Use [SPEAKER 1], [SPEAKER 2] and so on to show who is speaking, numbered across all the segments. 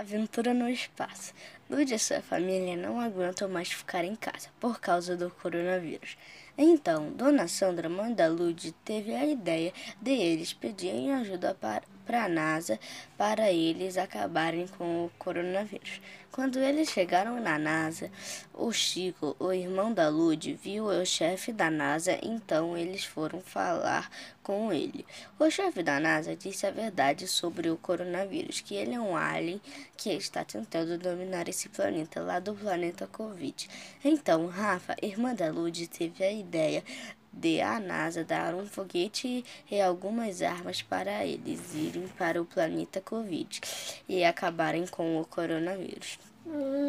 [SPEAKER 1] Aventura no espaço. Lud e sua família não aguentam mais ficar em casa por causa do coronavírus. Então, Dona Sandra, mãe da Lud, teve a ideia de eles pedirem ajuda para, para a NASA para eles acabarem com o coronavírus. Quando eles chegaram na NASA, o Chico, o irmão da Lud, viu o chefe da NASA, então eles foram falar com ele. O chefe da NASA disse a verdade sobre o coronavírus, que ele é um alien que está tentando dominar esse planeta lá do planeta Covid. Então, Rafa, irmã da Lud, teve a ideia de a NASA dar um foguete e algumas armas para eles irem para o planeta Covid e acabarem com o coronavírus.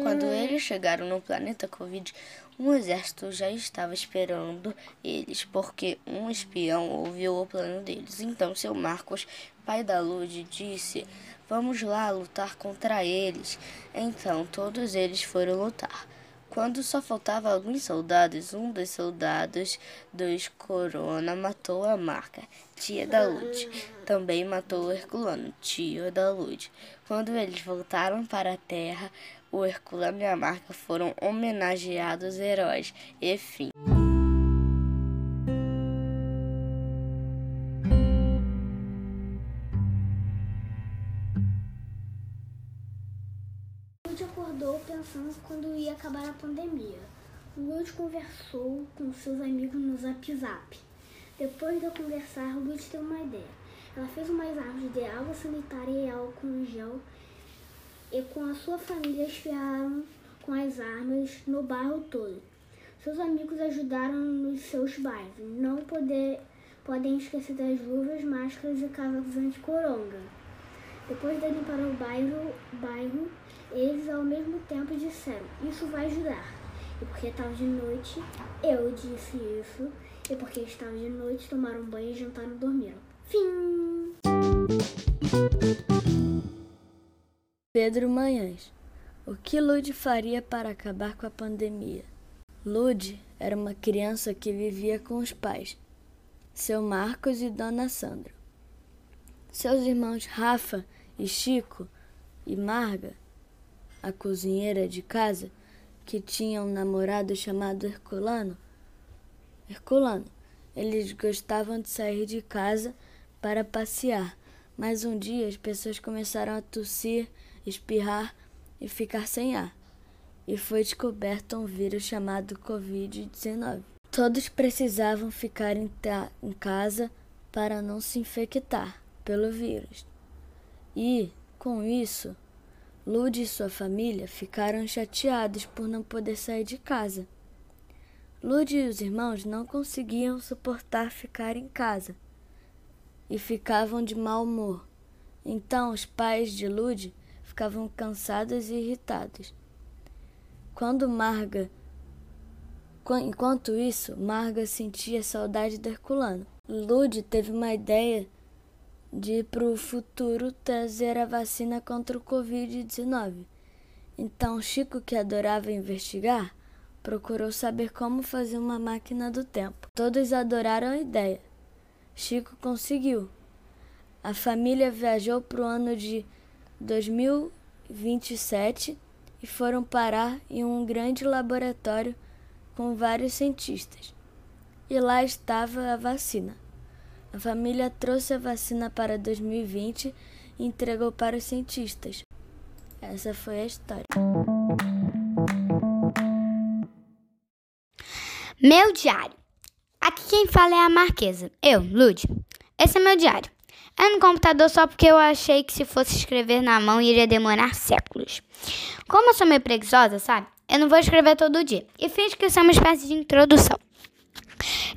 [SPEAKER 1] Quando eles chegaram no planeta Covid, um exército já estava esperando eles, porque um espião ouviu o plano deles. Então, seu Marcos, pai da Lud, disse: Vamos lá lutar contra eles. Então, todos eles foram lutar. Quando só faltava alguns soldados, um dos soldados dos Corona matou a Marca, tia da Lud. Também matou o Herculano, tio da Lud. Quando eles voltaram para a Terra, o Herculano e a Marca foram homenageados heróis. E fim.
[SPEAKER 2] Quando ia acabar a pandemia. Lud conversou com seus amigos no Zap Zap. Depois de conversar, Lud teve uma ideia. Ela fez umas árvores de água sanitária e álcool em gel e com a sua família esfriaram com as armas no bairro todo. Seus amigos ajudaram nos seus bairros. Não poder, podem esquecer das luvas, máscaras e casacos anti-coronga. Depois de limpar o bairro, bairro, eles ao mesmo tempo disseram: Isso vai ajudar. E porque estava de noite, eu disse isso. E porque estava de noite, tomaram banho, jantaram e dormiram. Fim!
[SPEAKER 1] Pedro Manhães. O que Lud faria para acabar com a pandemia? Lud era uma criança que vivia com os pais, seu Marcos e Dona Sandra. Seus irmãos Rafa e Chico e Marga, a cozinheira de casa, que tinha um namorado chamado Herculano. Herculano, eles gostavam de sair de casa para passear, mas um dia as pessoas começaram a tossir, espirrar e ficar sem ar. E foi descoberto um vírus chamado Covid-19. Todos precisavam ficar em, em casa para não se infectar pelo vírus. E, com isso, Lud e sua família ficaram chateados por não poder sair de casa. Lud e os irmãos não conseguiam suportar ficar em casa e ficavam de mau humor. Então os pais de Lud ficavam cansados e irritados. Quando Marga Enquanto isso, Marga sentia saudade do Herculano. Lud teve uma ideia de para o futuro trazer a vacina contra o Covid-19. Então Chico, que adorava investigar, procurou saber como fazer uma máquina do tempo. Todos adoraram a ideia. Chico conseguiu. A família viajou para o ano de 2027 e foram parar em um grande laboratório com vários cientistas. E lá estava a vacina. A família trouxe a vacina para 2020 e entregou para os cientistas. Essa foi a história.
[SPEAKER 3] Meu diário. Aqui quem fala é a Marquesa. Eu, Lud. Esse é meu diário. É no computador só porque eu achei que se fosse escrever na mão iria demorar séculos. Como eu sou meio preguiçosa, sabe? Eu não vou escrever todo dia. E fiz que isso é uma espécie de introdução.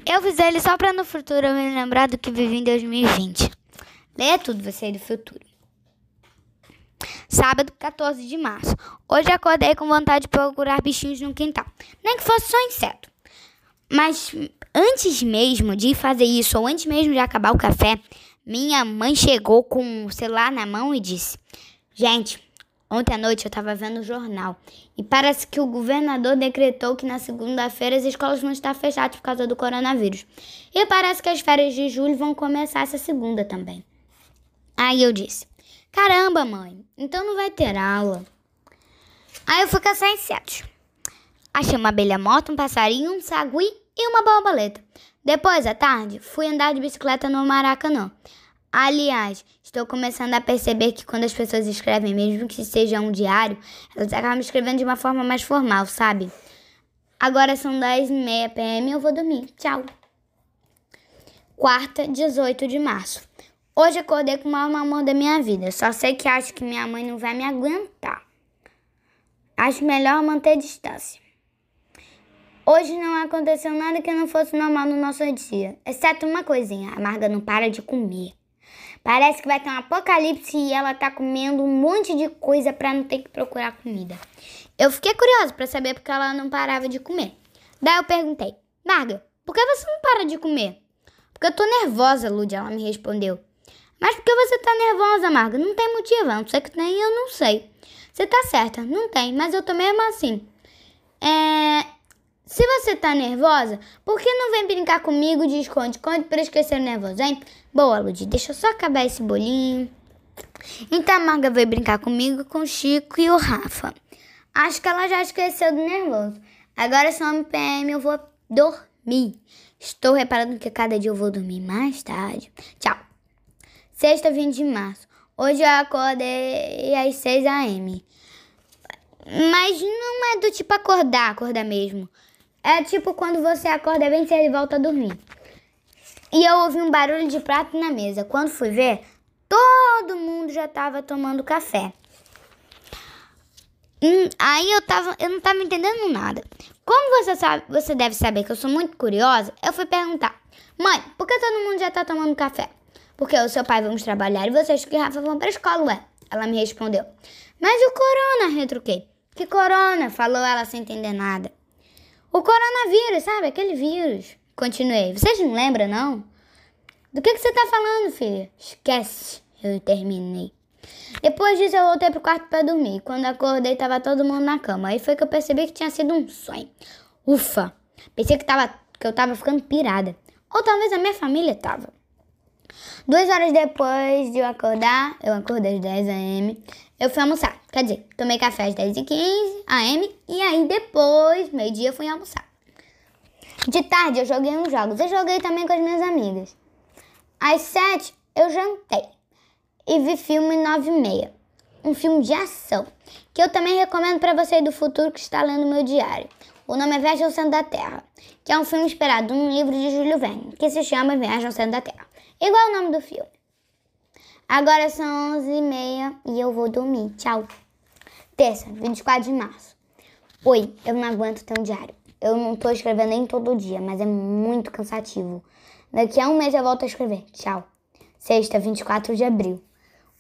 [SPEAKER 3] Eu fiz ele só para no futuro eu me lembrar do que vivi em 2020. Leia tudo, você do futuro. Sábado, 14 de março. Hoje acordei com vontade de procurar bichinhos no quintal. Nem que fosse só inseto. Mas antes mesmo de fazer isso, ou antes mesmo de acabar o café, minha mãe chegou com o celular na mão e disse: Gente, Ontem à noite eu estava vendo o jornal e parece que o governador decretou que na segunda-feira as escolas vão estar fechadas por causa do coronavírus. E parece que as férias de julho vão começar essa segunda também. Aí eu disse: Caramba, mãe, então não vai ter aula. Aí eu fui caçar insetos. Achei uma abelha morta, um passarinho, um sagui e uma borboleta. Depois, à tarde, fui andar de bicicleta no Maracanã. Aliás, estou começando a perceber que quando as pessoas escrevem, mesmo que seja um diário, elas acabam escrevendo de uma forma mais formal, sabe? Agora são 10h30 pm eu vou dormir. Tchau. Quarta, 18 de março. Hoje acordei com o maior amor da minha vida. Só sei que acho que minha mãe não vai me aguentar. Acho melhor manter distância. Hoje não aconteceu nada que não fosse normal no nosso dia, exceto uma coisinha: a Marga não para de comer. Parece que vai ter um apocalipse e ela tá comendo um monte de coisa para não ter que procurar comida. Eu fiquei curiosa para saber porque ela não parava de comer. Daí eu perguntei: Marga, por que você não para de comer? Porque eu tô nervosa, Lud, ela me respondeu. Mas por que você tá nervosa, Marga? Não tem motivo, não ser que tem, eu não sei. Você tá certa, não tem, mas eu tô mesmo assim. É. Se você tá nervosa, por que não vem brincar comigo de esconde-esconde pra esquecer o nervoso, hein? Boa, Lud, deixa eu só acabar esse bolinho. Então a Marga veio brincar comigo, com o Chico e o Rafa. Acho que ela já esqueceu do nervoso. Agora são PM, eu vou dormir. Estou reparando que cada dia eu vou dormir mais tarde. Tchau. Sexta, 20 de março. Hoje eu acordei às 6 a.m. Mas não é do tipo acordar, acordar mesmo. É tipo quando você acorda bem cedo e volta a dormir. E eu ouvi um barulho de prato na mesa. Quando fui ver, todo mundo já estava tomando café. Hum, aí eu tava, eu não estava entendendo nada. Como você sabe, você deve saber que eu sou muito curiosa, eu fui perguntar: "Mãe, por que todo mundo já está tomando café?" Porque o seu pai vamos trabalhar e vocês que Rafa vão para a escola, ué. Ela me respondeu. Mas o corona, retruquei. Que corona? Falou ela sem entender nada. O coronavírus, sabe? Aquele vírus. Continuei. Vocês não lembram, não? Do que, que você tá falando, filha? Esquece. Eu terminei. Depois disso, eu voltei pro quarto para dormir. Quando acordei, tava todo mundo na cama. Aí foi que eu percebi que tinha sido um sonho. Ufa! Pensei que, tava, que eu tava ficando pirada. Ou talvez a minha família tava. Duas horas depois de eu acordar, eu acordei às 10 am, eu fui almoçar. Quer dizer, tomei café às 10 e 15 am e aí depois, meio-dia, fui almoçar. De tarde eu joguei uns jogos. Eu joguei também com as minhas amigas. Às 7 eu jantei e vi filme 9 e meia. Um filme de ação, que eu também recomendo para você do futuro que está lendo meu diário. O nome é Viagem ao Centro da Terra, que é um filme inspirado num livro de Júlio Verne, que se chama Viagem ao Centro da Terra. Igual o nome do filme. Agora são 11h30 e eu vou dormir. Tchau. Terça, 24 de março. Oi, eu não aguento ter um diário. Eu não tô escrevendo nem todo dia, mas é muito cansativo. Daqui a um mês eu volto a escrever. Tchau. Sexta, 24 de abril.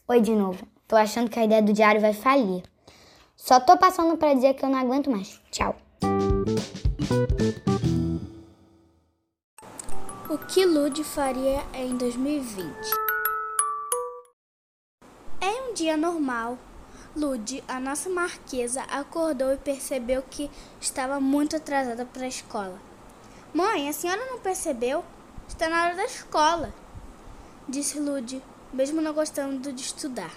[SPEAKER 3] Oi de novo. Tô achando que a ideia do diário vai falir. Só tô passando para dizer que eu não aguento mais. Tchau.
[SPEAKER 4] O que Lud faria em 2020? Em um dia normal, Lud, a nossa marquesa, acordou e percebeu que estava muito atrasada para a escola. Mãe, a senhora não percebeu? Está na hora da escola, disse Lud, mesmo não gostando de estudar.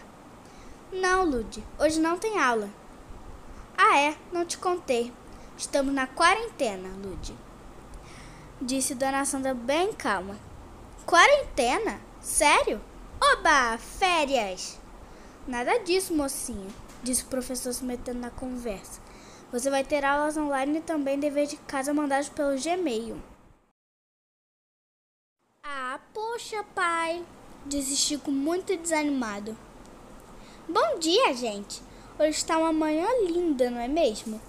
[SPEAKER 4] Não, Lud, hoje não tem aula. Ah, é? Não te contei. Estamos na quarentena, Lud disse Dona Sandra bem calma. Quarentena? Sério? Oba, férias! Nada disso, mocinha, disse o professor se metendo na conversa. Você vai ter aulas online e também dever de casa mandados pelo Gmail. Ah, poxa, pai, disse Chico muito desanimado. Bom dia, gente. Hoje está uma manhã linda, não é mesmo?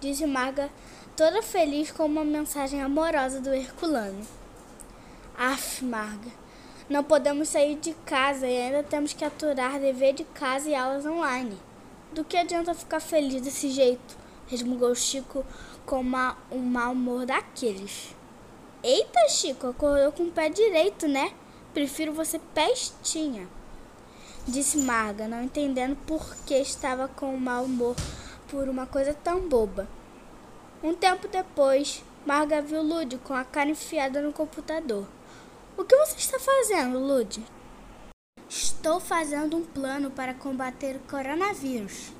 [SPEAKER 4] Disse Marga toda feliz com uma mensagem amorosa do Herculano. Af, Marga, não podemos sair de casa e ainda temos que aturar dever de casa e aulas online. Do que adianta ficar feliz desse jeito? resmungou Chico com uma, um mau humor daqueles. Eita, Chico, acordou com o pé direito, né? Prefiro você pestinha. Disse Marga, não entendendo por que estava com mau humor por uma coisa tão boba. Um tempo depois, Marga viu Lud com a cara enfiada no computador. O que você está fazendo, Lud? Estou fazendo um plano para combater o coronavírus.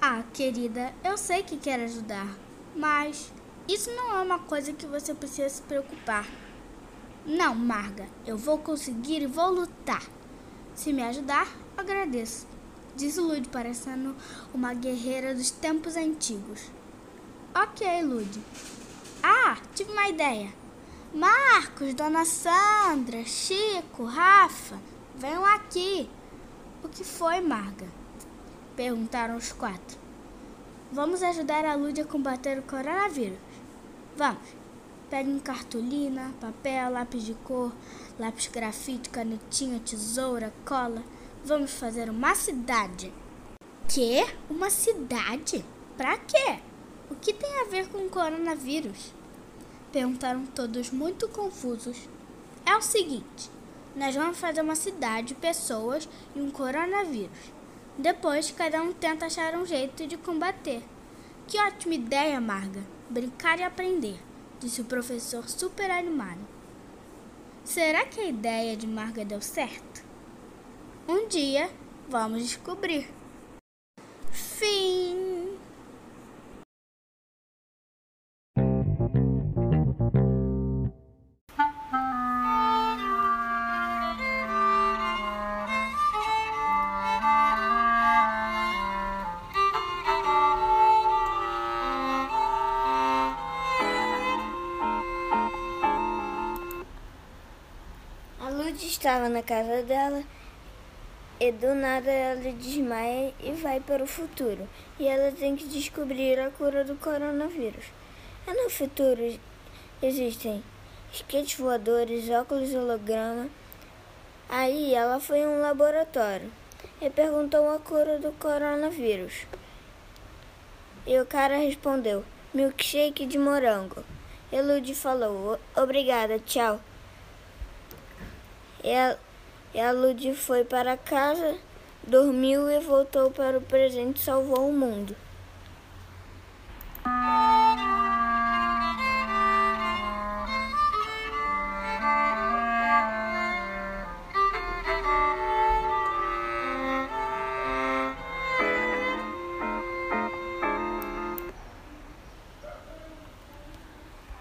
[SPEAKER 4] Ah, querida, eu sei que quer ajudar, mas isso não é uma coisa que você precisa se preocupar. Não, Marga, eu vou conseguir e vou lutar. Se me ajudar, agradeço. Disse Lud, parecendo uma guerreira dos tempos antigos. Ok, Lud. Ah, tive uma ideia. Marcos, Dona Sandra, Chico, Rafa, venham aqui. O que foi, Marga? Perguntaram os quatro. Vamos ajudar a Lud a combater o coronavírus. Vamos. Peguem cartolina, papel, lápis de cor, lápis grafite, canetinha, tesoura, cola. Vamos fazer uma cidade. Que? Uma cidade? Pra quê? O que tem a ver com o coronavírus? Perguntaram todos muito confusos. É o seguinte: nós vamos fazer uma cidade, pessoas e um coronavírus. Depois, cada um tenta achar um jeito de combater. Que ótima ideia, Marga! Brincar e aprender, disse o professor super animado. Será que a ideia de Marga deu certo? Um dia vamos descobrir. Fim.
[SPEAKER 5] estava na casa dela e do nada ela desmaia e vai para o futuro. E ela tem que descobrir a cura do coronavírus. E no futuro existem skates voadores, óculos holograma. Aí ela foi a um laboratório e perguntou a cura do coronavírus. E o cara respondeu: milkshake de morango. E Lud falou: obrigada, tchau. E a, e a Lud foi para casa, dormiu e voltou para o presente e salvou o mundo.